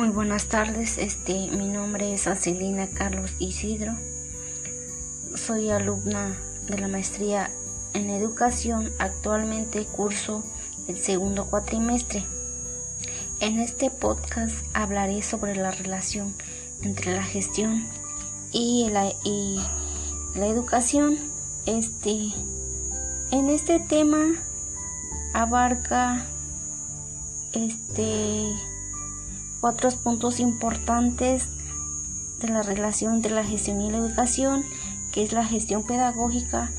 Muy buenas tardes, este, mi nombre es Ancelina Carlos Isidro. Soy alumna de la maestría en educación. Actualmente curso el segundo cuatrimestre. En este podcast hablaré sobre la relación entre la gestión y la, y la educación. Este, en este tema abarca este otros puntos importantes de la relación entre la gestión y la educación, que es la gestión pedagógica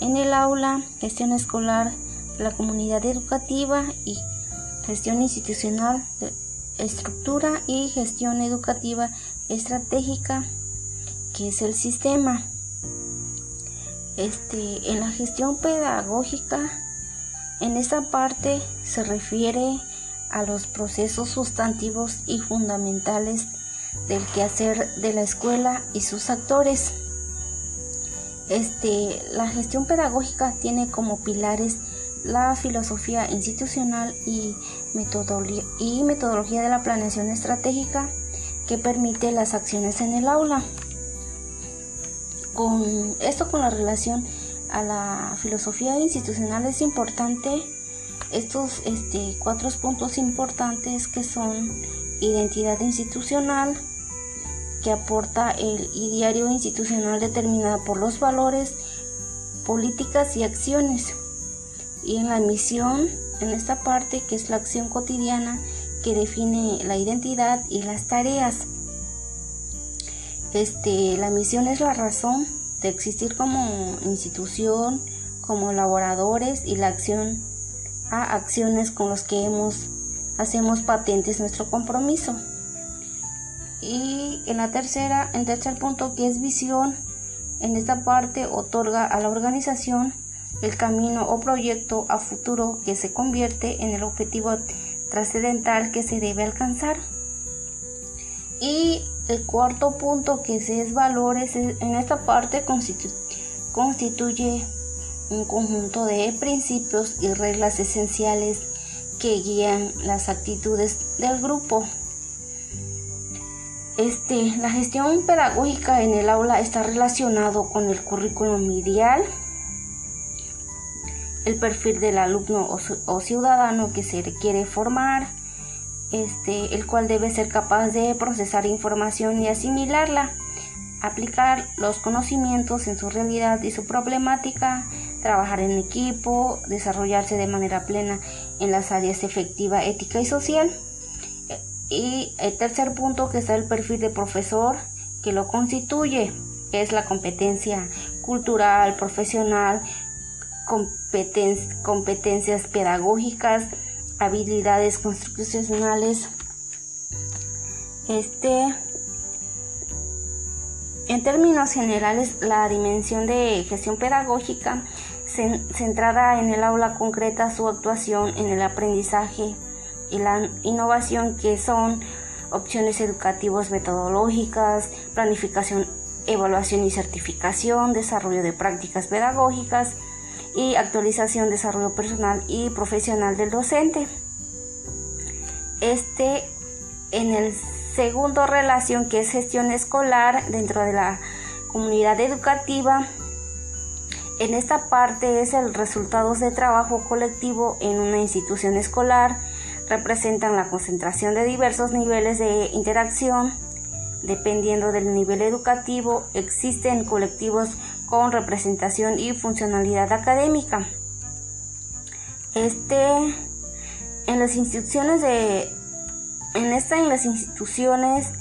en el aula, gestión escolar, la comunidad educativa y gestión institucional, estructura y gestión educativa estratégica, que es el sistema. Este, en la gestión pedagógica, en esta parte se refiere a los procesos sustantivos y fundamentales del quehacer de la escuela y sus actores. Este, la gestión pedagógica tiene como pilares la filosofía institucional y metodología, y metodología de la planeación estratégica que permite las acciones en el aula. Con esto con la relación a la filosofía institucional es importante estos este, cuatro puntos importantes que son identidad institucional, que aporta el ideario institucional determinado por los valores, políticas y acciones. Y en la misión, en esta parte que es la acción cotidiana que define la identidad y las tareas. Este, la misión es la razón de existir como institución, como laboradores y la acción a acciones con los que hemos hacemos patentes nuestro compromiso. Y en la tercera, en tercer punto que es visión, en esta parte otorga a la organización el camino o proyecto a futuro que se convierte en el objetivo trascendental que se debe alcanzar. Y el cuarto punto que es valores, en esta parte constituye un conjunto de principios y reglas esenciales que guían las actitudes del grupo. Este, la gestión pedagógica en el aula está relacionado con el currículum ideal, el perfil del alumno o, ciudadano que se requiere formar, este, el cual debe ser capaz de procesar información y asimilarla, aplicar los conocimientos en su realidad y su problemática, trabajar en equipo, desarrollarse de manera plena en las áreas efectiva, ética y social. Y el tercer punto que está el perfil de profesor que lo constituye, es la competencia cultural, profesional, competencias pedagógicas, habilidades constitucionales. Este en términos generales, la dimensión de gestión pedagógica centrada en el aula concreta su actuación en el aprendizaje y la innovación que son opciones educativas metodológicas, planificación, evaluación y certificación, desarrollo de prácticas pedagógicas y actualización, desarrollo personal y profesional del docente. Este en el segundo relación que es gestión escolar dentro de la comunidad educativa en esta parte es el resultados de trabajo colectivo en una institución escolar, representan la concentración de diversos niveles de interacción. Dependiendo del nivel educativo, existen colectivos con representación y funcionalidad académica. Este, en las instituciones de, en esta, en las instituciones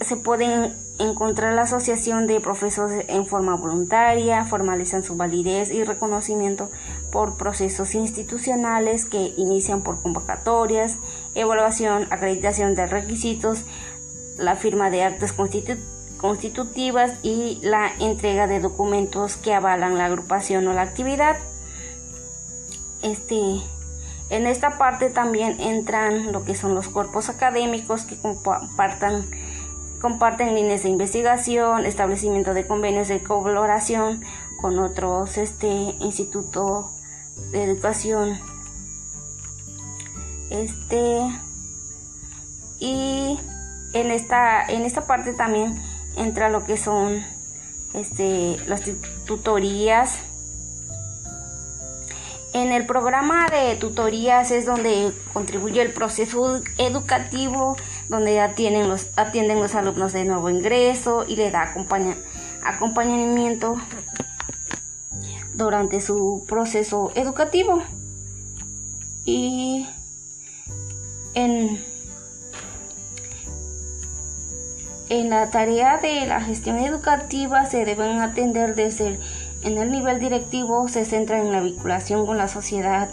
se pueden encontrar la asociación de profesores en forma voluntaria, formalizan su validez y reconocimiento por procesos institucionales que inician por convocatorias, evaluación, acreditación de requisitos, la firma de actas constitutivas y la entrega de documentos que avalan la agrupación o la actividad. Este, en esta parte también entran lo que son los cuerpos académicos que compartan comparten líneas de investigación, establecimiento de convenios de colaboración con otros este instituto de educación. Este y en esta, en esta parte también entra lo que son este, las tutorías. En el programa de tutorías es donde contribuye el proceso educativo, donde atienden los, atienden los alumnos de nuevo ingreso y le da acompañamiento durante su proceso educativo. Y en En la tarea de la gestión educativa se deben atender desde en el nivel directivo, se centra en la vinculación con la sociedad,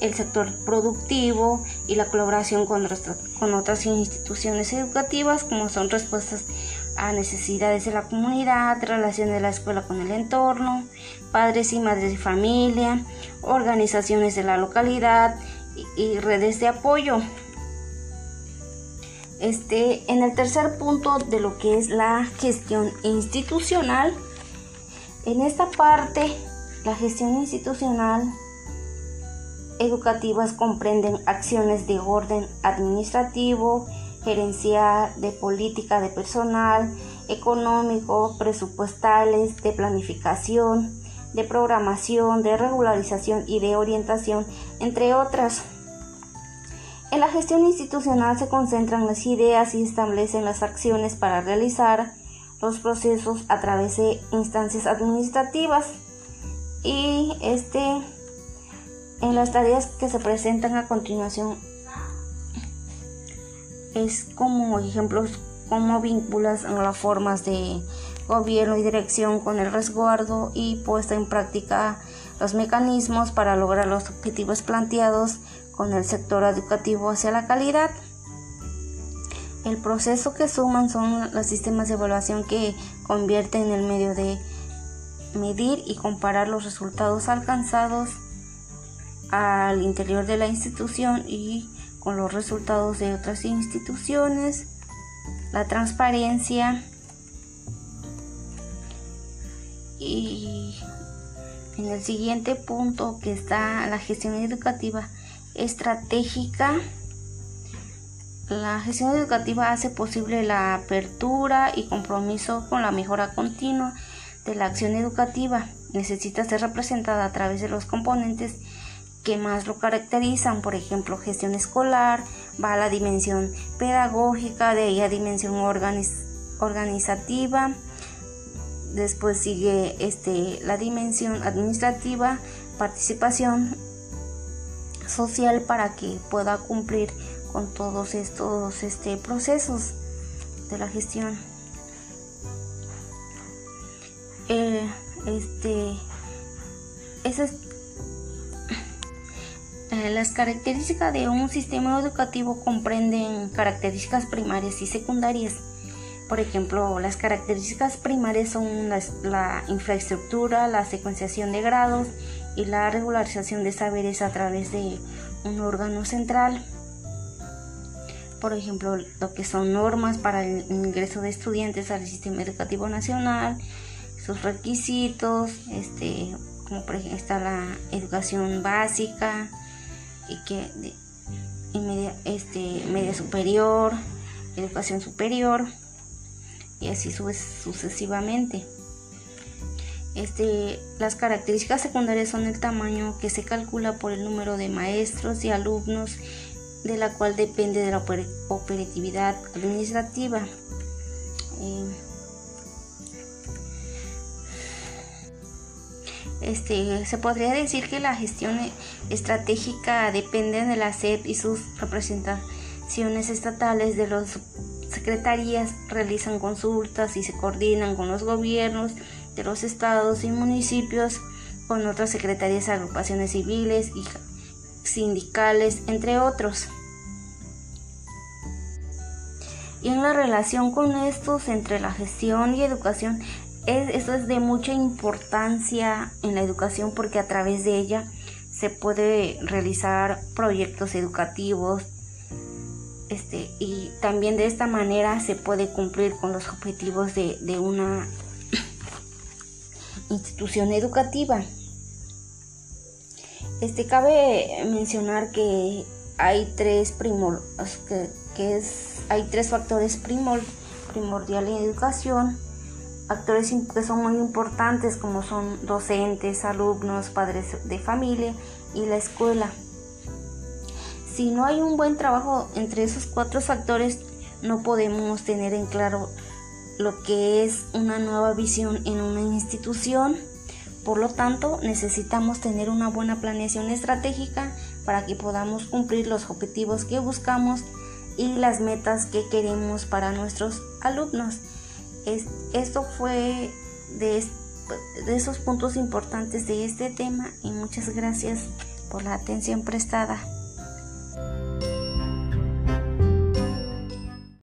el sector productivo y la colaboración con, con otras instituciones educativas como son respuestas a necesidades de la comunidad, relación de la escuela con el entorno, padres y madres de familia, organizaciones de la localidad y redes de apoyo. Este, en el tercer punto de lo que es la gestión institucional, en esta parte, la gestión institucional educativas comprenden acciones de orden administrativo, gerencial, de política de personal, económico, presupuestales, de planificación, de programación, de regularización y de orientación, entre otras. En la gestión institucional se concentran las ideas y establecen las acciones para realizar los procesos a través de instancias administrativas y este en las tareas que se presentan a continuación es como ejemplos cómo vinculas las formas de gobierno y dirección con el resguardo y puesta en práctica los mecanismos para lograr los objetivos planteados con el sector educativo hacia la calidad. El proceso que suman son los sistemas de evaluación que convierten en el medio de medir y comparar los resultados alcanzados al interior de la institución y con los resultados de otras instituciones, la transparencia y en el siguiente punto que está la gestión educativa estratégica. La gestión educativa hace posible la apertura y compromiso con la mejora continua de la acción educativa. Necesita ser representada a través de los componentes más lo caracterizan, por ejemplo, gestión escolar, va a la dimensión pedagógica, de ahí a dimensión organizativa, después sigue este, la dimensión administrativa, participación social para que pueda cumplir con todos estos este, procesos de la gestión. Eh, este, esas, eh, las características de un sistema educativo comprenden características primarias y secundarias. Por ejemplo, las características primarias son la infraestructura, la secuenciación de grados y la regularización de saberes a través de un órgano central. Por ejemplo, lo que son normas para el ingreso de estudiantes al sistema educativo nacional, sus requisitos, este, como por ejemplo está la educación básica y que media, este, media superior, educación superior y así sucesivamente. Este, las características secundarias son el tamaño que se calcula por el número de maestros y alumnos de la cual depende de la operatividad administrativa. Eh, este, se podría decir que la gestión estratégica depende de la SEP y sus representaciones estatales de las secretarías realizan consultas y se coordinan con los gobiernos de los estados y municipios con otras secretarías, agrupaciones civiles y sindicales, entre otros. Y en la relación con estos entre la gestión y educación, es, eso es de mucha importancia en la educación porque a través de ella se puede realizar proyectos educativos este, y también de esta manera se puede cumplir con los objetivos de, de una institución educativa. Este cabe mencionar que hay tres primor que, es, hay tres factores primor, primordiales en educación, factores que son muy importantes como son docentes, alumnos, padres de familia y la escuela. Si no hay un buen trabajo entre esos cuatro factores, no podemos tener en claro lo que es una nueva visión en una institución. Por lo tanto, necesitamos tener una buena planeación estratégica para que podamos cumplir los objetivos que buscamos y las metas que queremos para nuestros alumnos. Esto fue de, de esos puntos importantes de este tema y muchas gracias por la atención prestada.